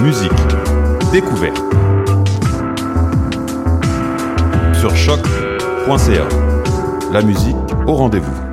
musique, découverte. Sur choc.ca. La musique au rendez-vous.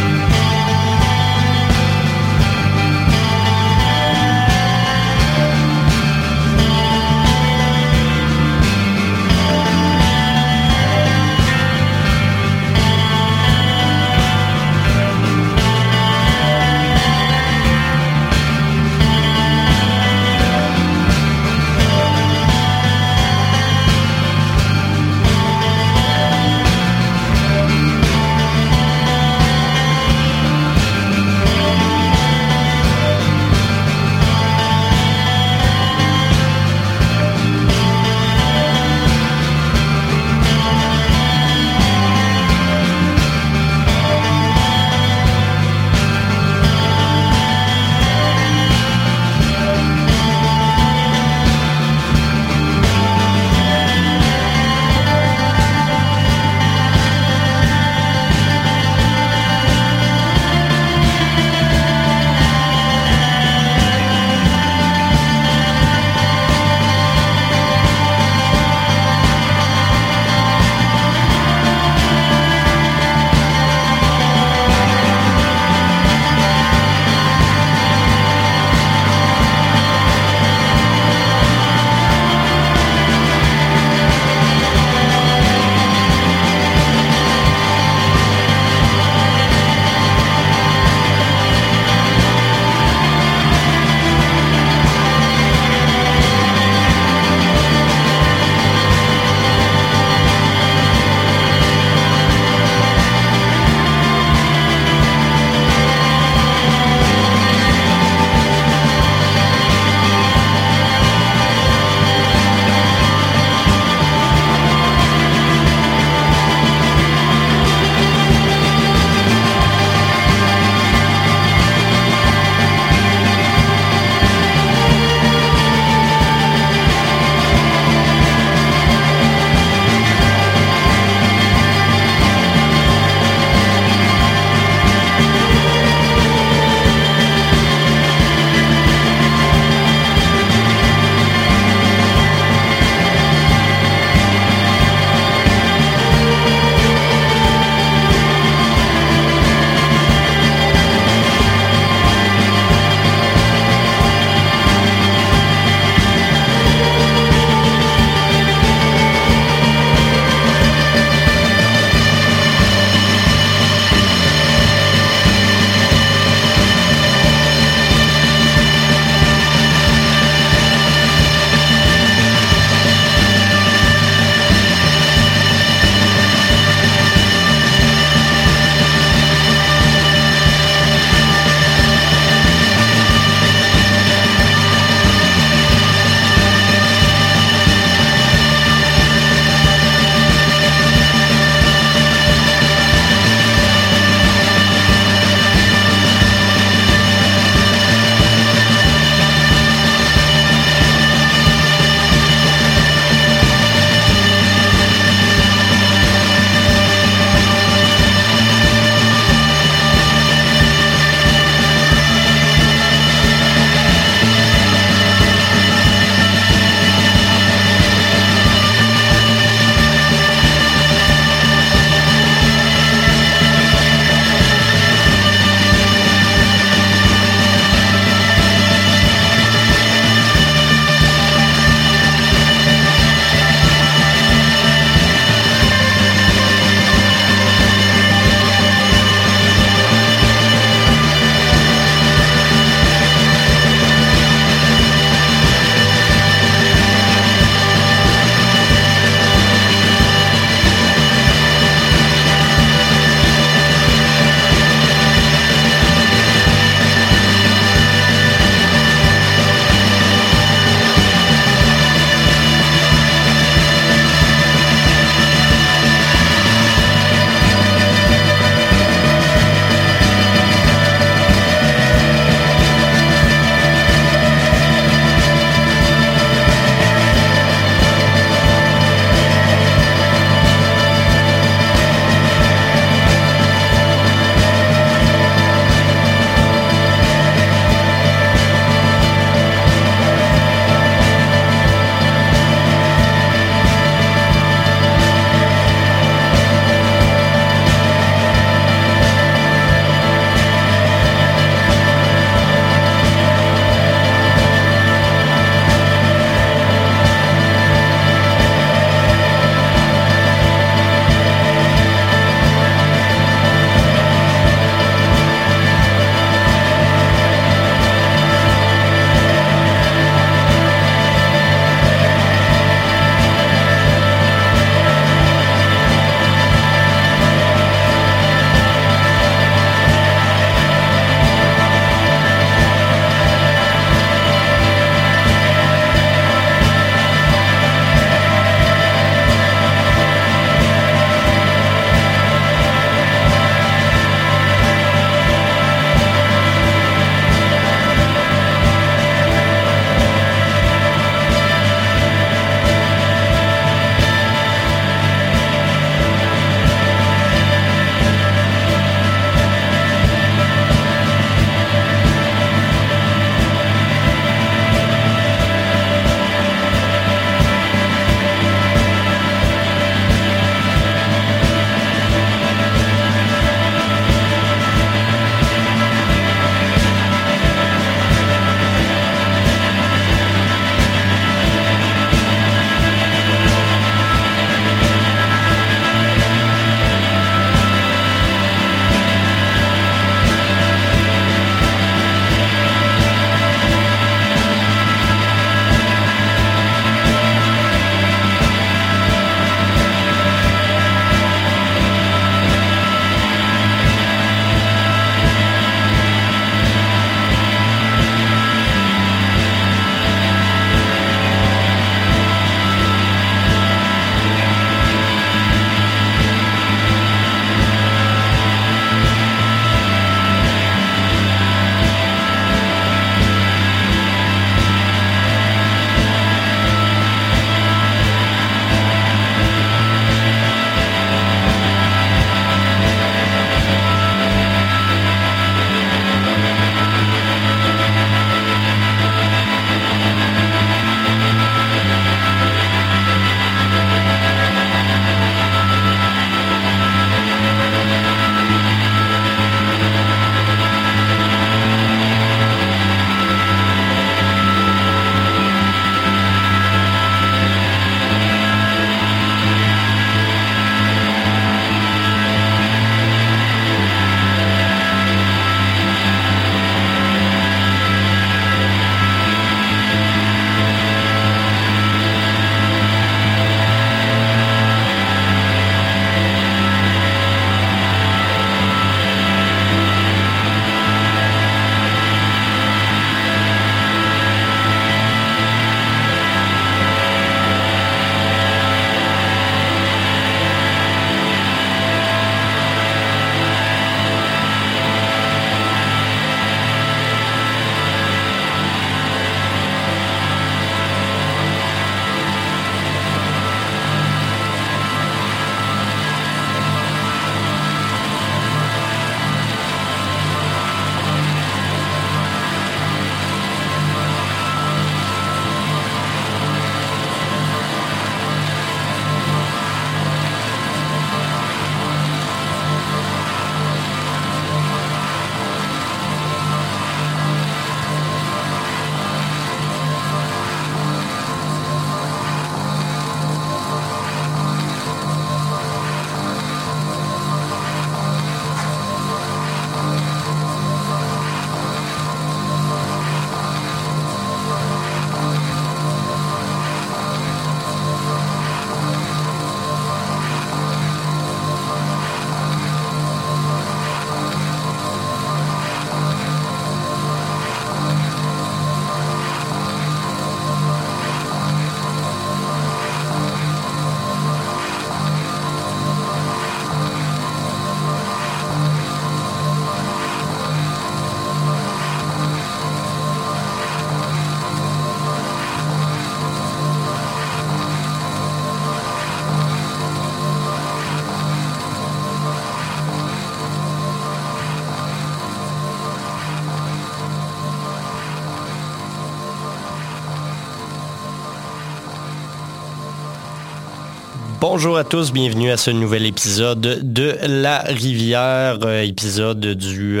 Bonjour à tous, bienvenue à ce nouvel épisode de La Rivière, euh, épisode du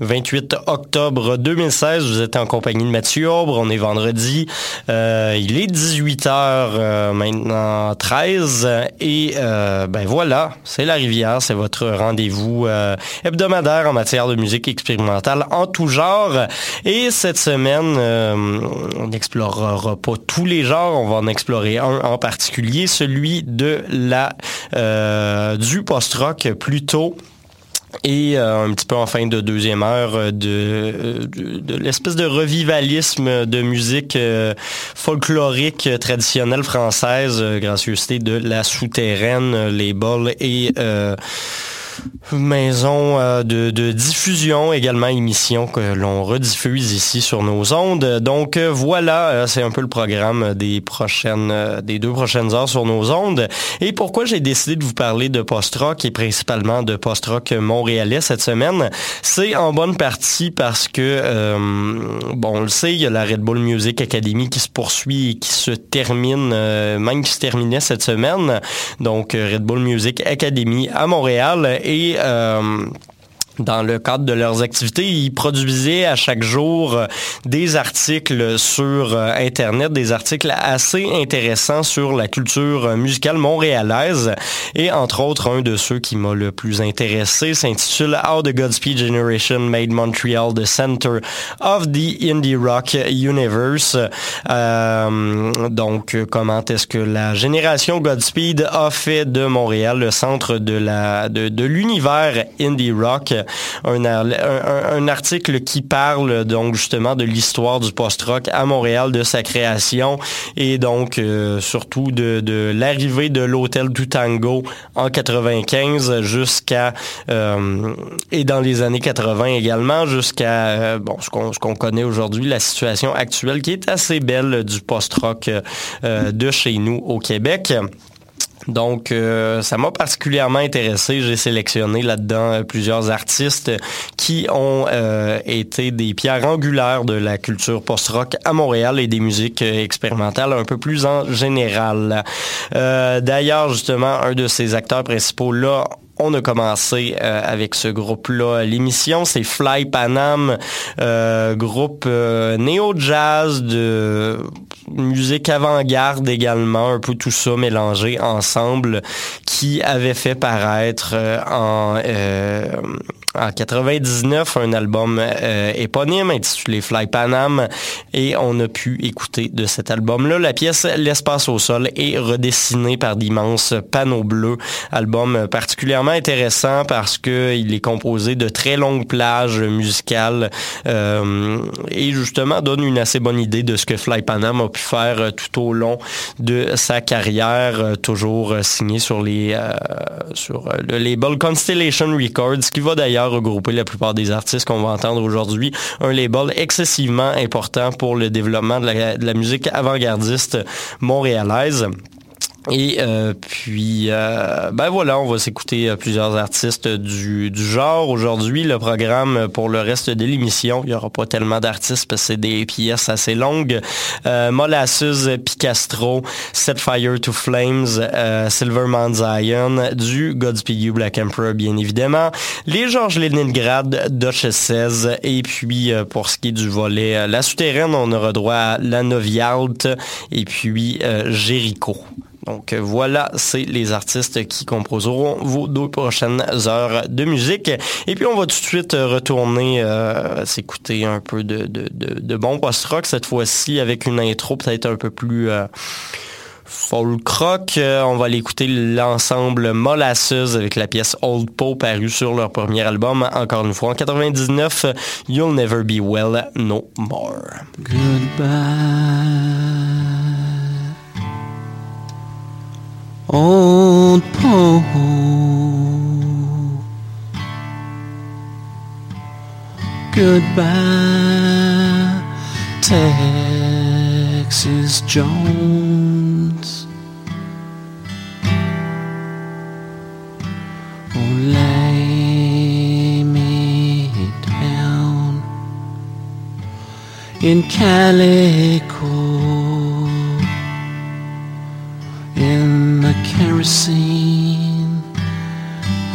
28 euh, octobre 2016. Vous êtes en compagnie de Mathieu Aubre, on est vendredi, euh, il est 18h maintenant 13 et ben voilà, c'est La Rivière, c'est votre rendez-vous hebdomadaire en matière de musique expérimentale en tout genre. Et cette semaine, on n'explorera pas tous les genres, on va en explorer un en particulier, celui de la euh, du post-rock plutôt. Et euh, un petit peu en fin de deuxième heure euh, de, l'espèce de revivalisme de musique folklorique traditionnelle française, gracieuseté de la souterraine, les bols et maison euh, de, diffusion, également émission que l'on rediffuse ici sur nos ondes. Donc euh, voilà, euh, c'est un peu le programme des prochaines, des deux prochaines heures sur nos ondes. Et pourquoi j'ai décidé de vous parler de post-rock et principalement de post-rock montréalais cette semaine, c'est en bonne partie parce que, bon, on le sait, il y a la Red Bull Music Academy qui se poursuit et qui se termine, même qui se terminait cette semaine. Donc Red Bull Music Academy à Montréal et euh, dans le cadre de leurs activités, ils produisaient à chaque jour euh, des articles sur euh, Internet, des articles assez intéressants sur la culture musicale montréalaise. Et entre autres, un de ceux qui m'a le plus intéressé s'intitule How the Godspeed Generation Made Montreal the Center of the Indie Rock Universe. Euh, donc, comment est-ce que la génération Godspeed a fait de Montréal le centre de l'univers indie rock? Un, article qui parle donc justement de l'histoire du post-rock à Montréal, de sa création et donc euh, surtout de, l'arrivée de l'hôtel du tango en 95 jusqu'à euh, et dans les années 80 également jusqu'à euh, bon ce qu'on ce qu'on connaît aujourd'hui la situation actuelle qui est assez belle du post-rock de chez nous au Québec. Donc, euh, ça m'a particulièrement intéressé. J'ai sélectionné là-dedans euh, plusieurs artistes qui ont euh, été des pierres angulaires de la culture post-rock à Montréal et des musiques expérimentales un peu plus en général. D'ailleurs, justement, un de ces acteurs principaux là on a commencé avec ce groupe-là. L'émission, c'est Fly Panam, groupe néo-jazz de musique avant-garde également, un peu tout ça mélangé ensemble, qui avait fait paraître en en 99 un album euh, éponyme intitulé Fly Panam et on a pu écouter de cet album-là la pièce L'espace au sol est redessinée par d'immenses panneaux bleus. Album particulièrement intéressant parce que il est composé de très longues plages musicales euh, et justement donne une assez bonne idée de ce que Fly Panam a pu faire tout au long de sa carrière, toujours signé sur les sur le label Constellation Records qui va d'ailleurs regrouper la plupart des artistes qu'on va entendre aujourd'hui. Un label excessivement important pour le développement de la, musique avant-gardiste montréalaise. Et euh, puis, euh, ben voilà, on va s'écouter euh, plusieurs artistes du, genre. Aujourd'hui, le programme pour le reste de l'émission, il n'y aura pas tellement d'artistes parce que c'est des pièces assez longues. Molasses, Picastro, Set Fire to Flames, Silver Mount Zion, du Godspeed You Black Emperor, bien évidemment. Les Georges Leningrad, Duchesses, et puis pour ce qui est du volet La Souterraine, on aura droit à La Novialt et puis Jericho. Donc voilà, c'est les artistes qui composeront vos deux prochaines heures de musique. Et puis on va tout de suite retourner euh, s'écouter un peu de, de, de, bon post-rock cette fois-ci avec une intro peut-être un peu plus... Euh, folk rock. Euh, on va aller écouter l'ensemble Molasses avec la pièce Old Poe parue sur leur premier album, encore une fois en 99, You'll Never Be Well No More. Goodbye. Old Poe. Goodbye, Texas Jones. Oh, lay me down in Calico. Kerosene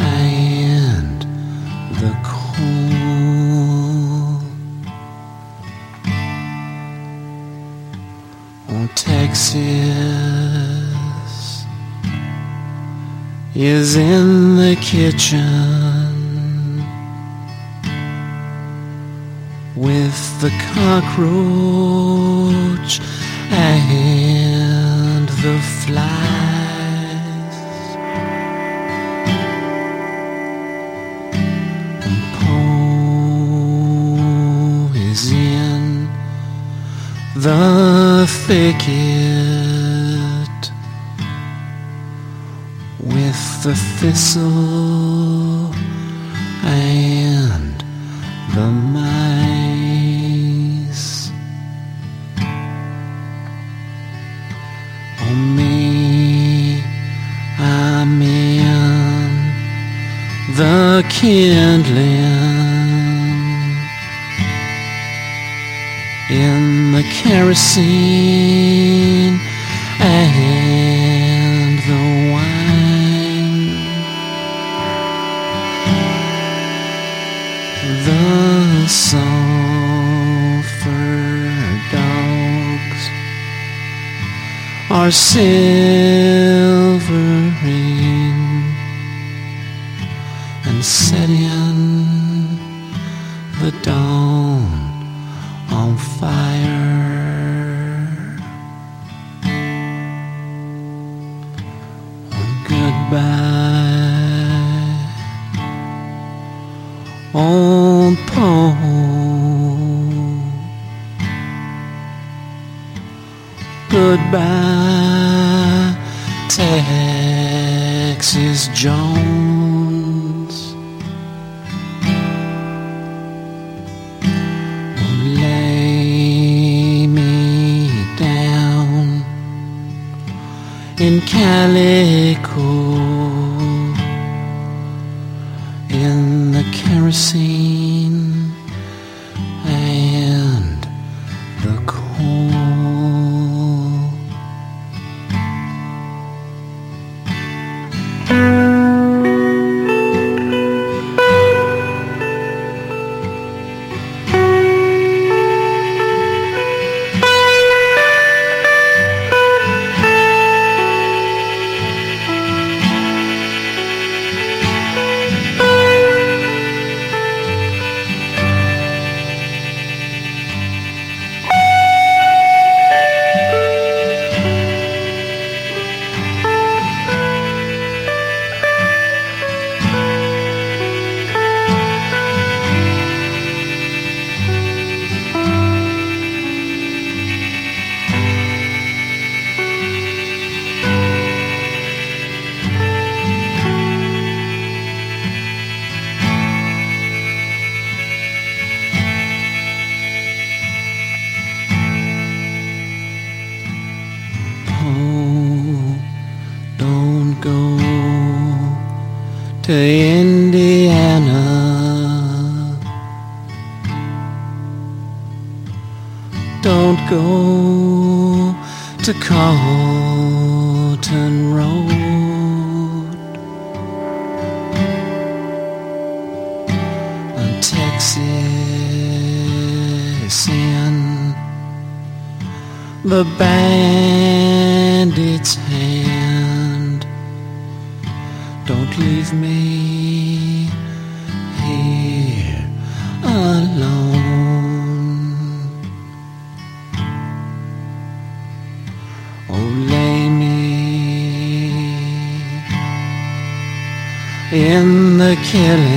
and the coal. Oh, Texas is in the kitchen with the cockroach and the flies. The thicket with the thistle and the mice. Oh me, I'm in the kindling kerosene and the wine. The sulfur dogs are silvering Poe. Goodbye, Texas Jones. Lay me down in calico killing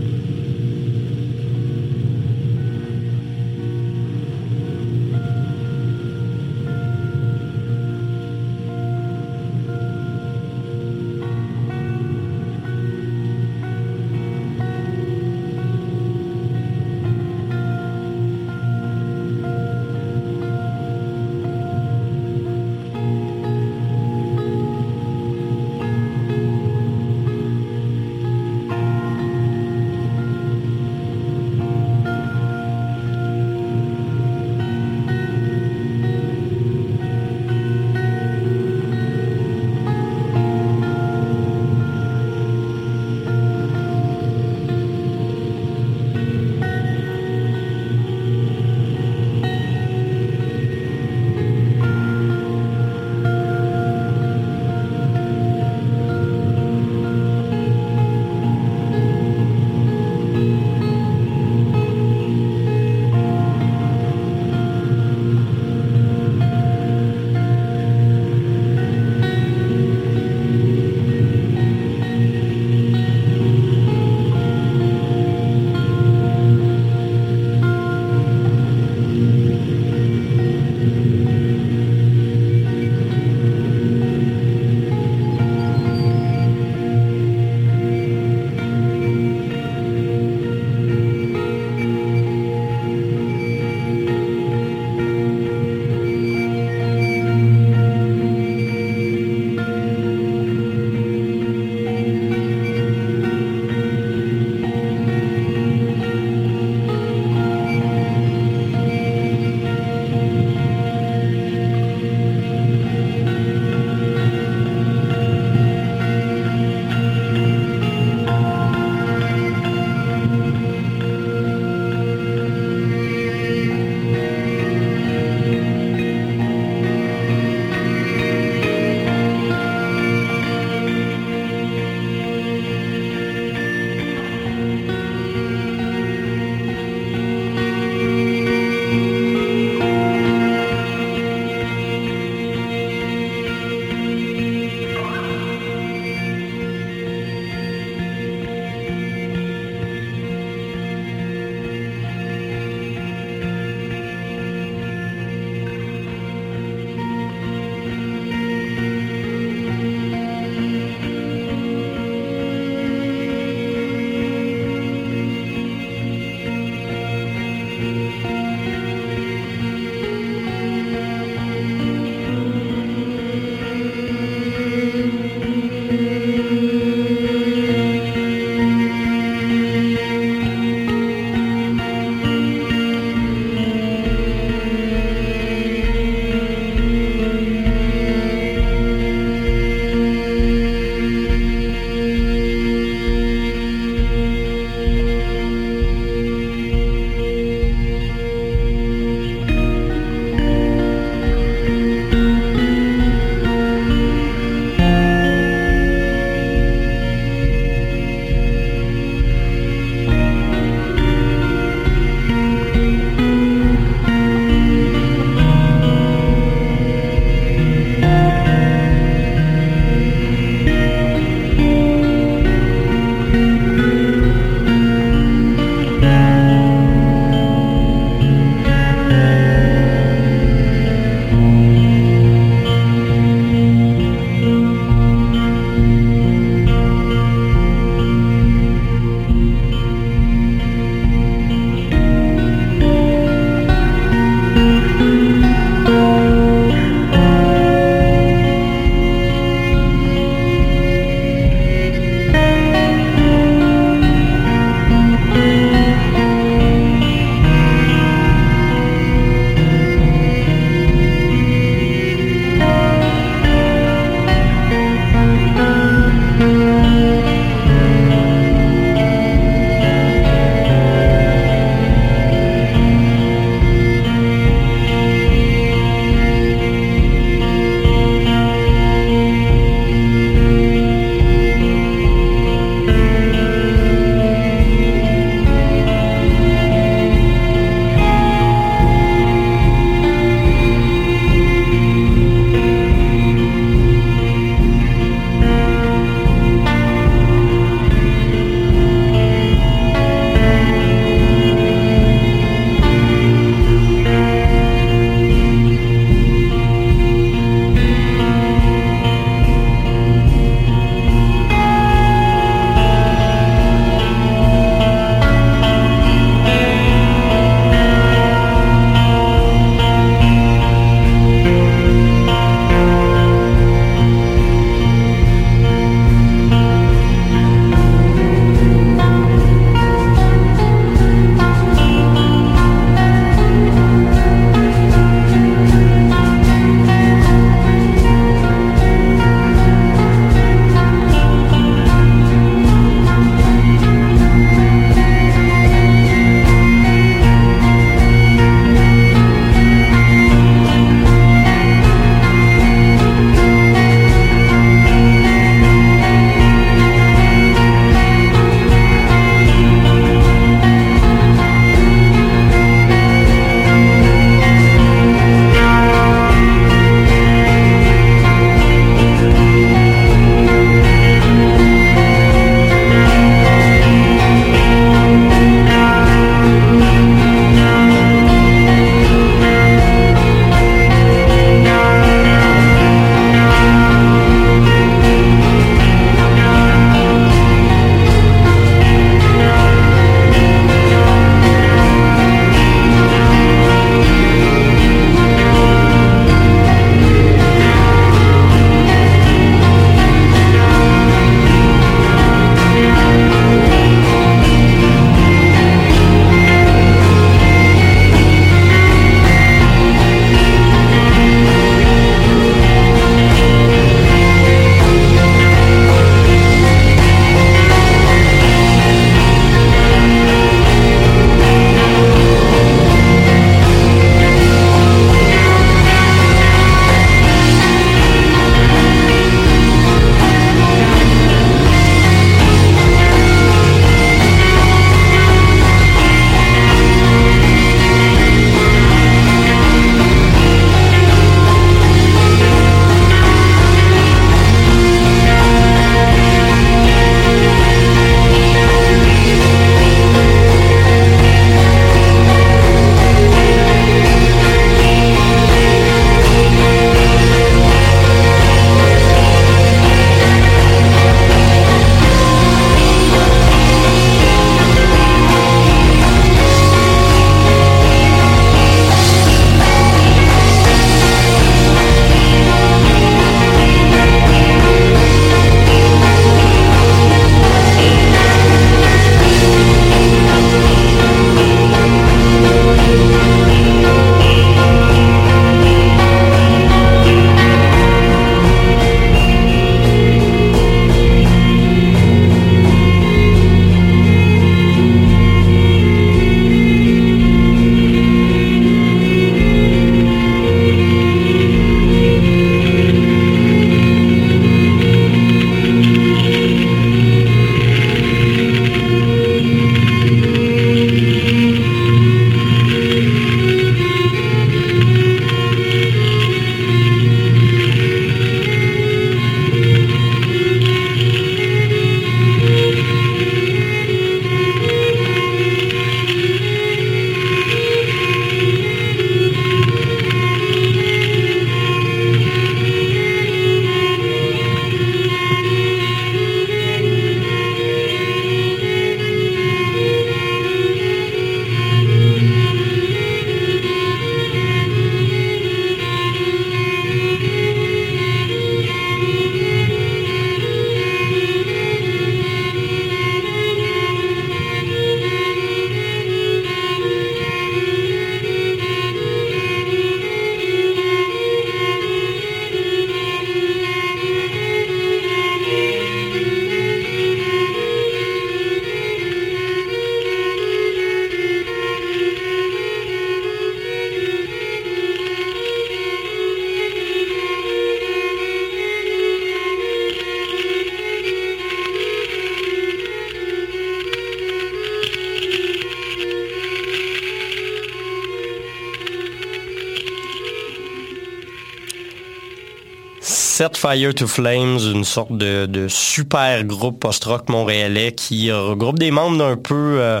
Fire to Flames, une sorte de, super groupe post-rock montréalais qui regroupe des membres d'un peu... euh,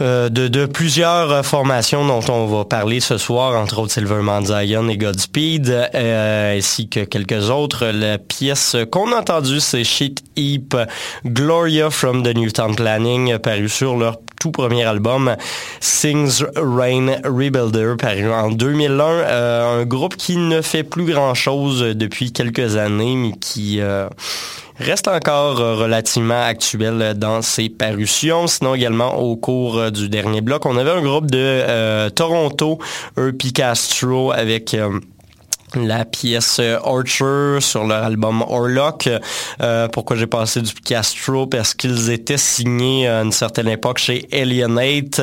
euh, de, plusieurs euh, formations dont on va parler ce soir, entre autres Silverman Zion et Godspeed, ainsi que quelques autres. La pièce qu'on a entendue, c'est Shit Heap Gloria from the Newtown Planning, paru sur leur tout premier album, Sings Rain Rebuilder, paru en 2001. Euh, un groupe qui ne fait plus grand-chose depuis quelques années, mais qui... euh, reste encore euh, relativement actuel dans ses parutions. Sinon également au cours du dernier bloc, on avait un groupe de Toronto, eux Picastro avec la pièce euh, Archer sur leur album Orlock. Euh, pourquoi j'ai passé du Castro? Parce qu'ils étaient signés à une certaine époque chez Alienate,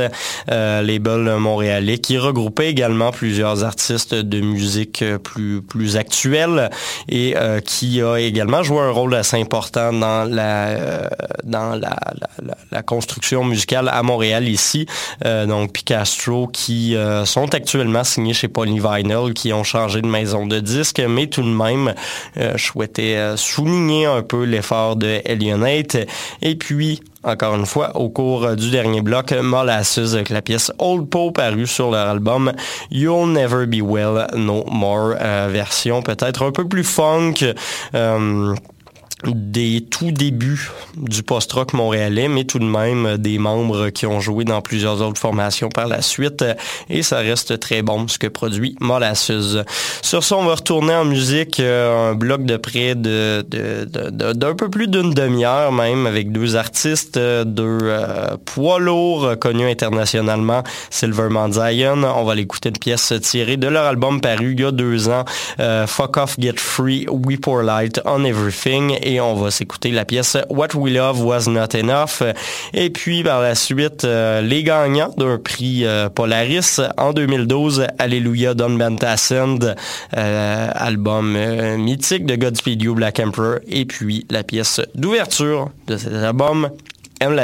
euh, label montréalais, qui regroupait également plusieurs artistes de musique plus, plus actuelle et qui a également joué un rôle assez important dans la, dans la, la, la- construction musicale à Montréal ici. Donc Picastro qui sont actuellement signés chez Polyvinyl, qui ont changé de maison de disques, mais tout de même, euh, je souhaitais euh, souligner un peu l'effort de Alionate. Et puis, encore une fois, au cours du dernier bloc, Molasses avec la pièce Old Poe parue sur leur album You'll Never Be Well No More, euh, version peut-être un peu plus funk. Des tout débuts du post-rock montréalais, mais tout de même euh, des membres qui ont joué dans plusieurs autres formations par la suite. euh, Et ça reste très bon ce que produit Molasses. Sur ce, on va retourner en musique euh, un bloc de près de, d'un peu plus d'une demi-heure même avec deux artistes, deux poids lourds connus internationalement, Silverman Zion. On va l'écouter une pièce tirée de leur album paru il y a deux ans, Fuck Off, Get Free, We Pour Light on Everything. Et on va s'écouter la pièce What We Love Was Not Enough. Et puis par la suite, euh, les gagnants d'un prix euh, Polaris en 2012, Alléluia Don Bantasend, euh, album mythique de Godspeed You Black Emperor. Et puis la pièce d'ouverture de cet album, M.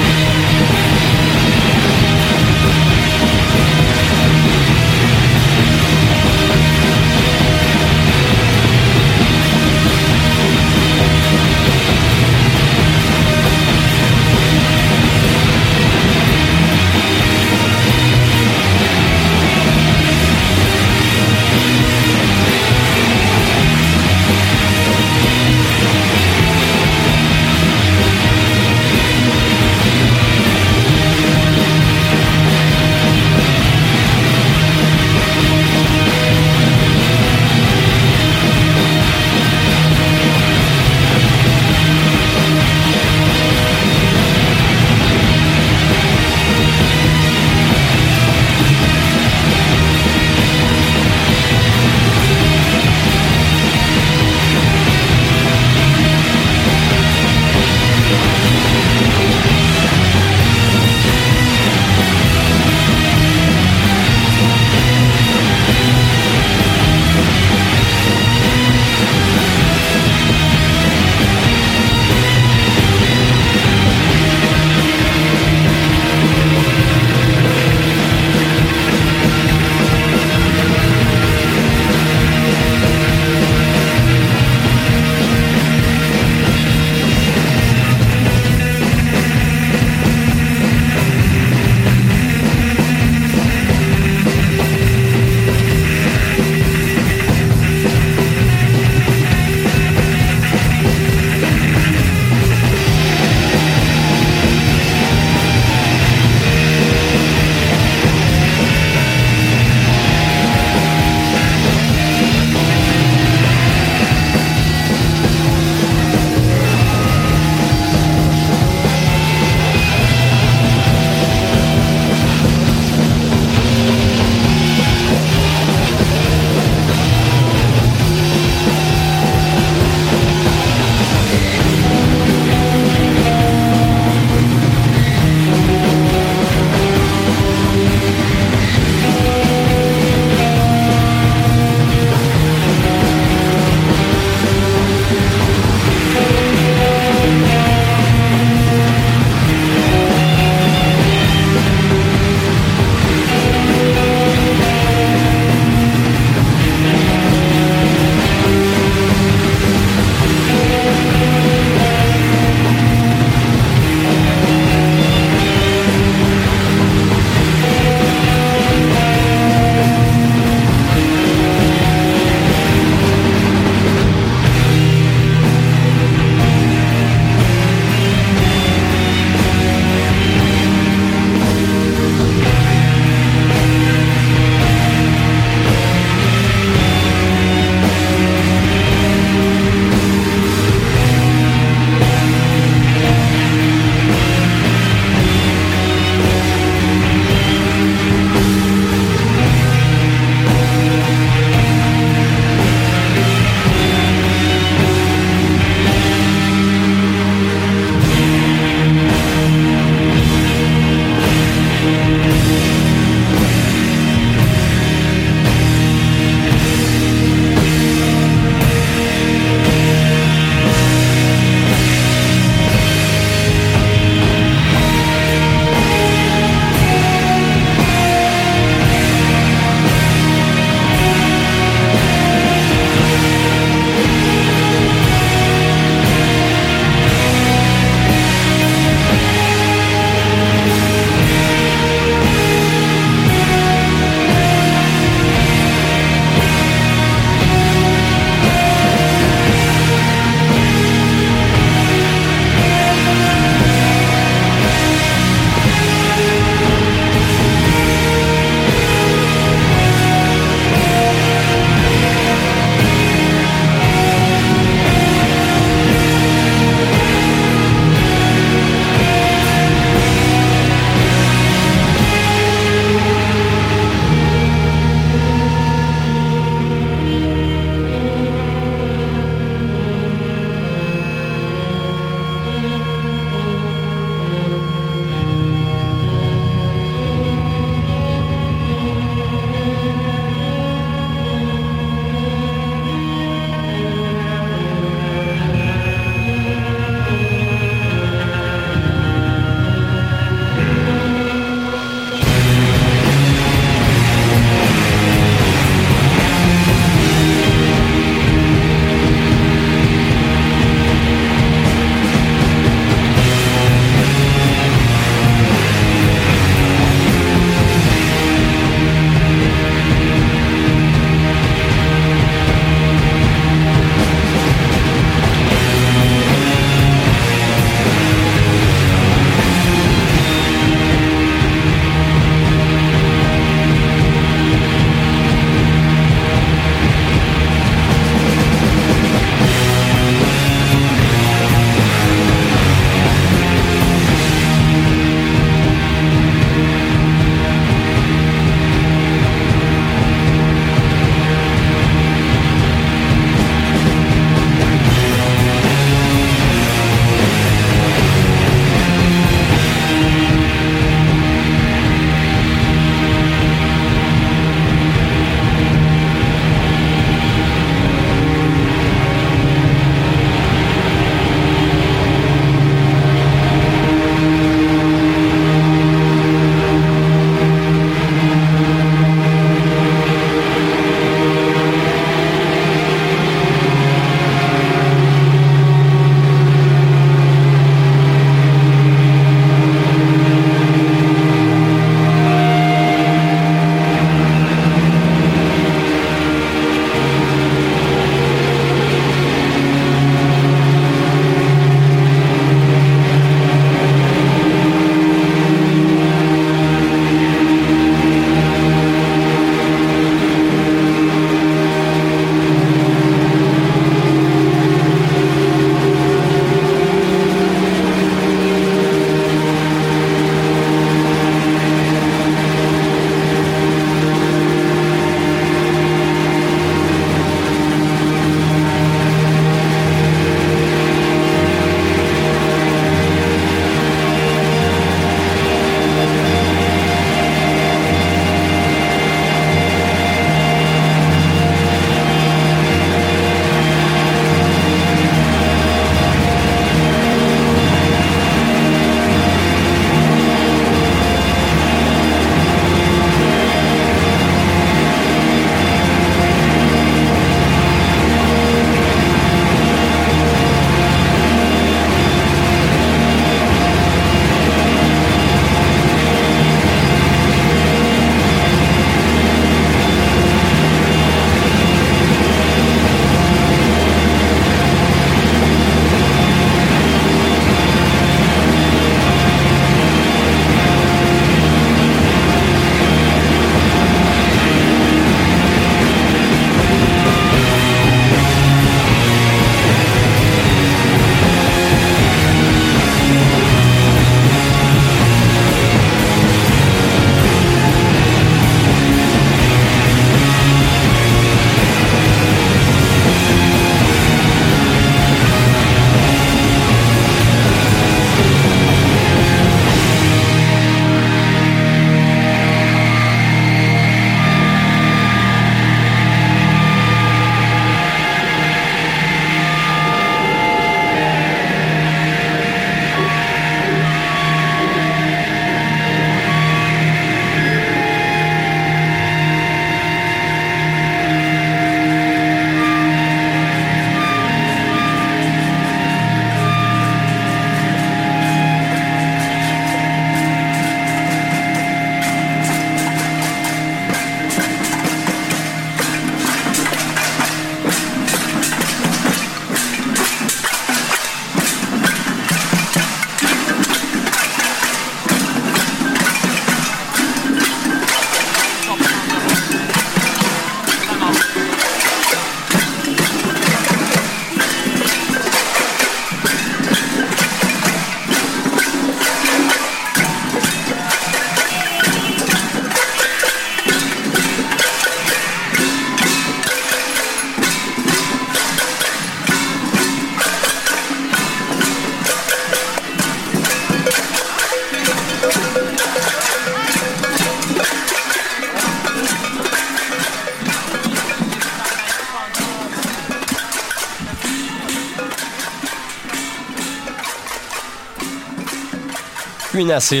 une assez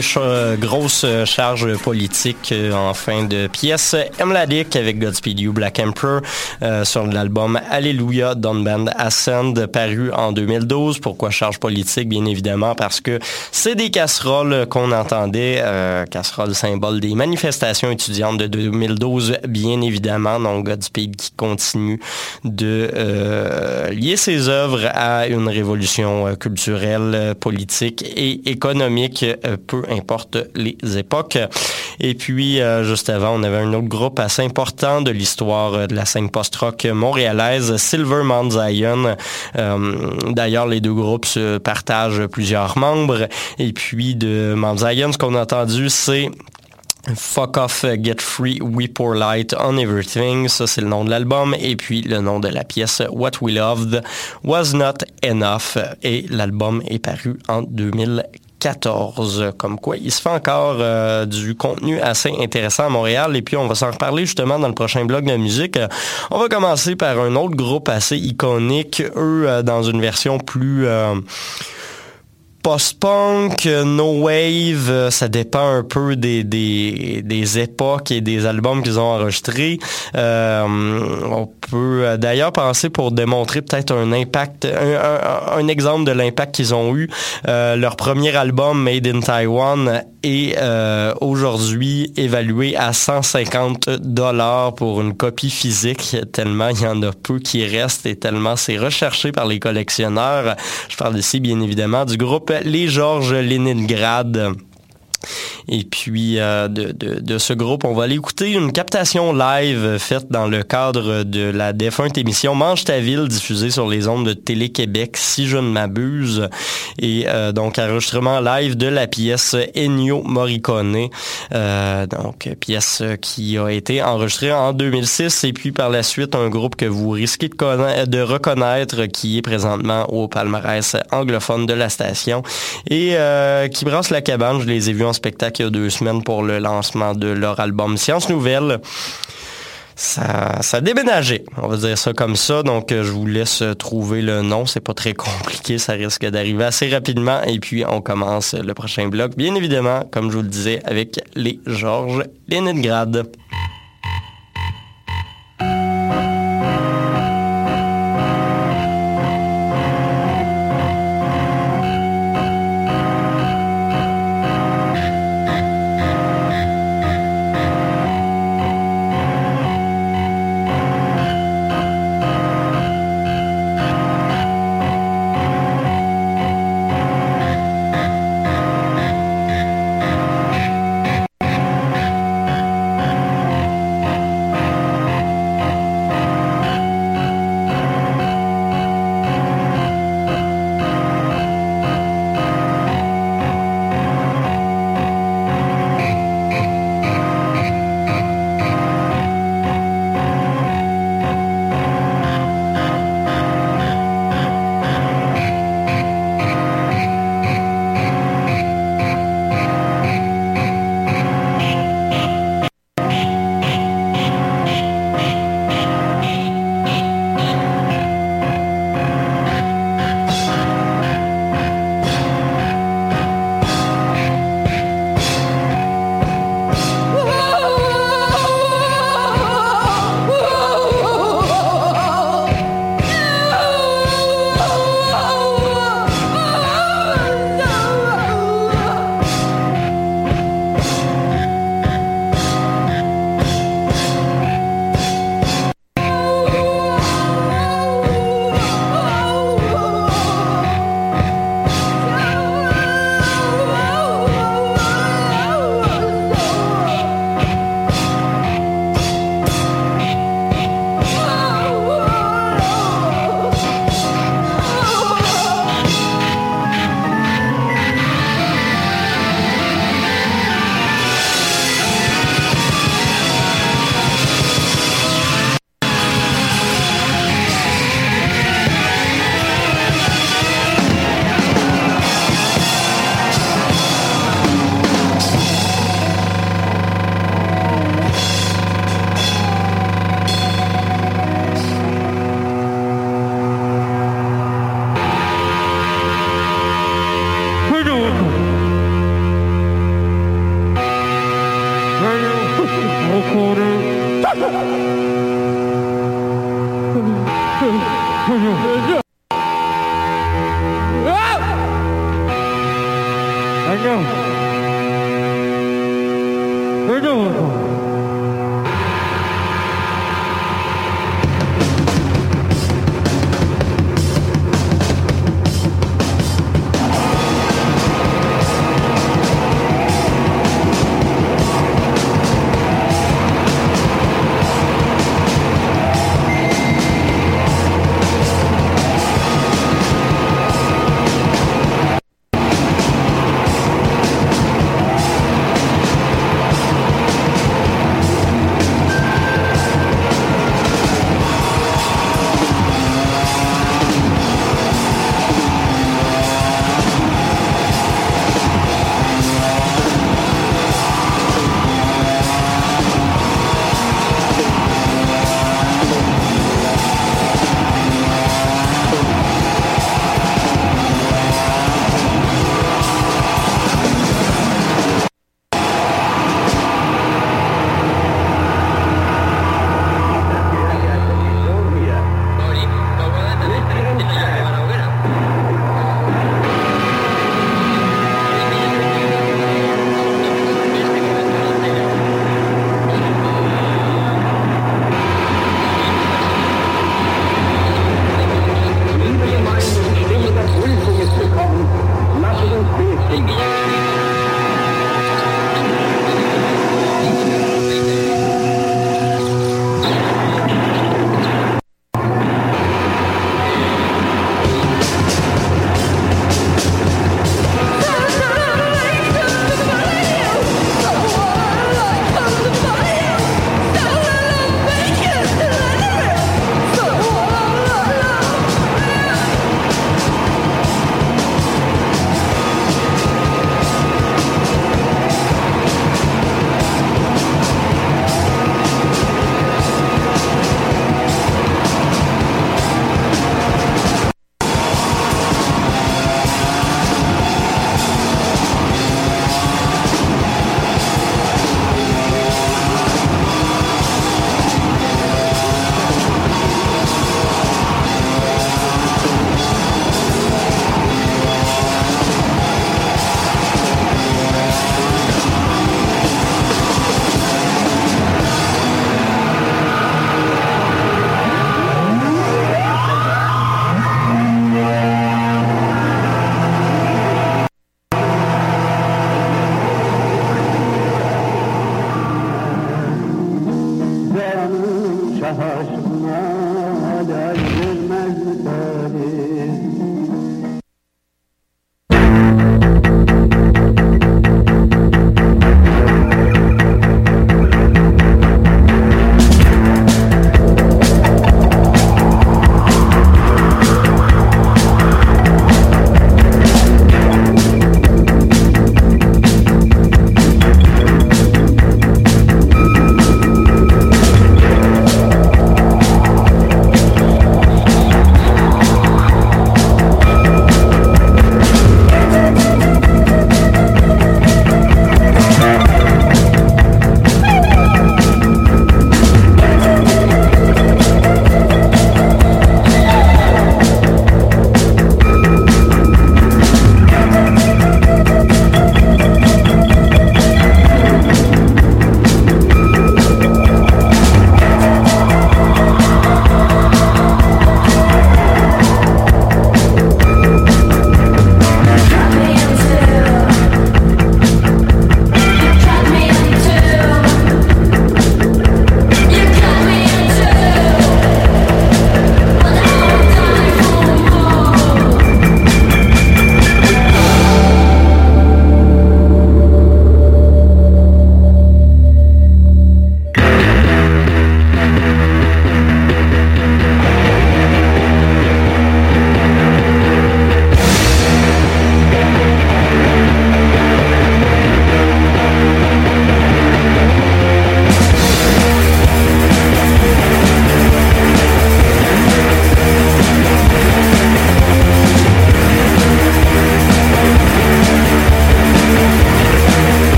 grosse charge politique en fin de pièce. Emladic avec Godspeed You Black Emperor sur l'album Alléluia Don Band Ascend paru en 2012. Pourquoi charge politique? Bien évidemment parce que c'est des casseroles qu'on entendait, casseroles symbole des manifestations étudiantes de 2012, bien évidemment. Donc Godspeed qui continue de lier ses œuvres à une révolution culturelle, politique et économique, peu importe les époques. Et puis, juste avant, on avait un autre groupe assez important de l'histoire de la scène post-rock montréalaise, Silver Mount Zion. D'ailleurs, les deux groupes se partagent plusieurs membres. Et puis, de Mount ce qu'on a entendu, c'est Fuck Off, Get Free, We Pour Light on Everything, ça c'est le nom de l'album, et puis le nom de la pièce What We Loved Was Not Enough, et l'album est paru en 2014. Comme quoi, il se fait encore euh, du contenu assez intéressant à Montréal. Et puis on va s'en reparler justement dans le prochain blog de musique. On va commencer par un autre groupe assez iconique, eux euh, dans une version plus... Euh, post-punk, no wave, euh, ça dépend un peu des, des, des époques et des albums qu'ils ont enregistrés. Euh, on peut euh, d'ailleurs penser pour démontrer peut-être un impact, un, exemple de l'impact qu'ils ont eu. leur premier album, Made in Taiwan, est aujourd'hui évalué à 150 dollars pour une copie physique, tellement il y en a peu qui restent et tellement c'est recherché par les collectionneurs. Je parle ici bien évidemment du groupe les Georges Leningrad. Et puis euh, de, ce groupe, on va aller écouter une captation live faite dans le cadre de la défunte émission Mange ta ville diffusée sur les ondes de Télé-Québec, si je ne m'abuse. Et euh, donc enregistrement live de la pièce Ennio Morricone, euh, donc pièce qui a été enregistrée en 2006 et puis par la suite un groupe que vous risquez de, reconnaître qui est présentement au palmarès anglophone de la station et qui brasse la cabane. Je les ai vus en spectacle il y a deux semaines pour le lancement de leur album Science Nouvelle. Ça, ça a déménagé, on va dire ça comme ça. Donc, je vous laisse trouver le nom. C'est pas très compliqué, ça risque d'arriver assez rapidement. Et puis, on commence le prochain bloc, bien évidemment, comme je vous le disais, avec les Georges Leningrad.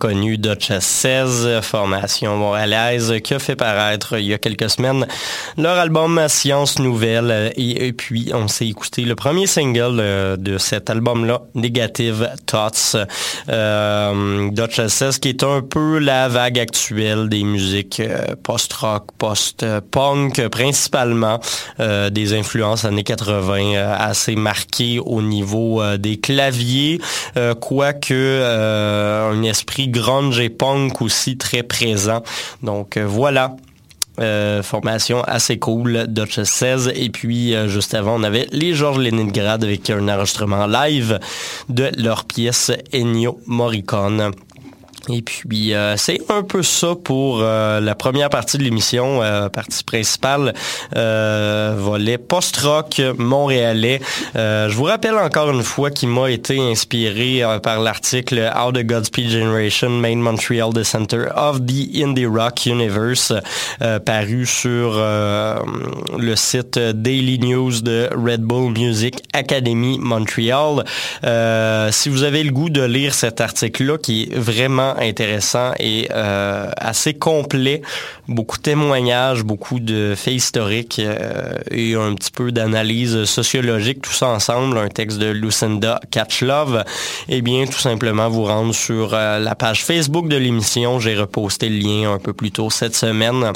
Reconnu Duchess 16, formation montréalaise, qui a fait paraître il y a quelques semaines leur album Science Nouvelle. Et, puis, on s'est écouté le premier single de cet album-là, Negative Thoughts. Euh, 16, qui est un peu la vague actuelle des musiques euh, post-rock, post-punk, principalement euh, des influences années 80 euh, assez marquées au niveau des claviers, quoique un esprit grunge et punk aussi très présent. Donc euh, voilà. Euh, formation assez cool, Dutch 16. Et puis, euh, juste avant, on avait les Georges Leningrad avec un enregistrement live de leur pièce Ennio Morricone. Et puis, euh, c'est un peu ça pour euh, la première partie de l'émission, euh, partie principale, volet post-rock montréalais. Je vous rappelle encore une fois qu'il m'a été inspiré par l'article How the Godspeed Generation Made Montreal the Center of the Indie Rock Universe, paru sur le site Daily News de Red Bull Music Academy Montreal. Si vous avez le goût de lire cet article-là, qui est vraiment intéressant et euh, assez complet. Beaucoup de témoignages, beaucoup de faits historiques euh, et un petit peu d'analyse sociologique, tout ça ensemble, un texte de Lucinda Catchlove. Eh bien, tout simplement vous rendre sur euh, la page Facebook de l'émission. J'ai reposté le lien un peu plus tôt cette semaine.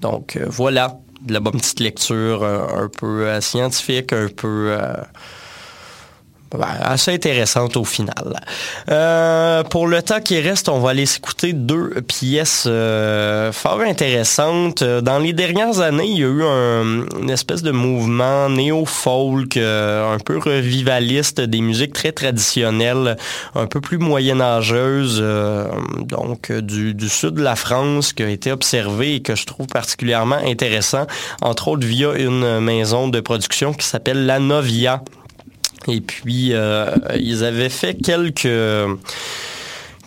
Donc voilà, de la bonne petite lecture un peu scientifique, un peu... ben, assez intéressante au final. Euh, pour le temps qui reste, on va aller s'écouter deux pièces euh, fort intéressantes. Dans les dernières années, il y a eu un, une espèce de mouvement néo-folk, euh, un peu revivaliste, des musiques très traditionnelles, un peu plus moyenâgeuses, euh, donc du, du sud de la France, qui a été observé et que je trouve particulièrement intéressant, entre autres via une maison de production qui s'appelle La Novia. Et puis, euh, ils avaient fait quelques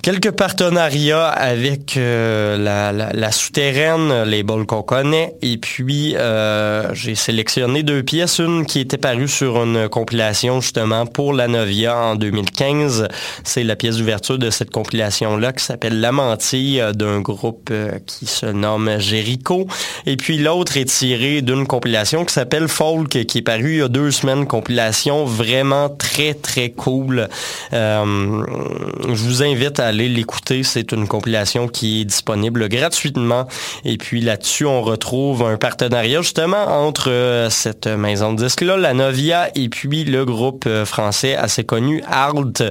quelques partenariats avec euh, la, souterraine, les bols qu'on connaît. Et puis, euh, j'ai sélectionné deux pièces. Une qui était parue sur une compilation justement pour la Novia en 2015. C'est la pièce d'ouverture de cette compilation-là qui s'appelle La Mantille euh, d'un groupe qui se nomme Jericho. Et puis l'autre est tirée d'une compilation qui s'appelle Folk qui est parue il y a deux semaines. Compilation vraiment très très cool. Je vous invite à l'écouter. C'est une compilation qui est disponible gratuitement. Et puis là-dessus, on retrouve un partenariat justement entre euh, cette maison de disques-là, la Novia, et puis le groupe euh, français assez connu, Alt,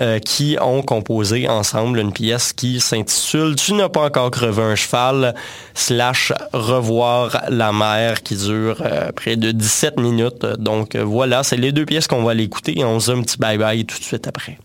euh, qui ont composé ensemble une pièce qui s'intitule Tu n'as pas encore crevé un cheval, slash revoir la mer, qui dure près de 17 minutes. Donc voilà, c'est les deux pièces qu'on va aller écouter et on se dit un petit bye-bye tout de suite après.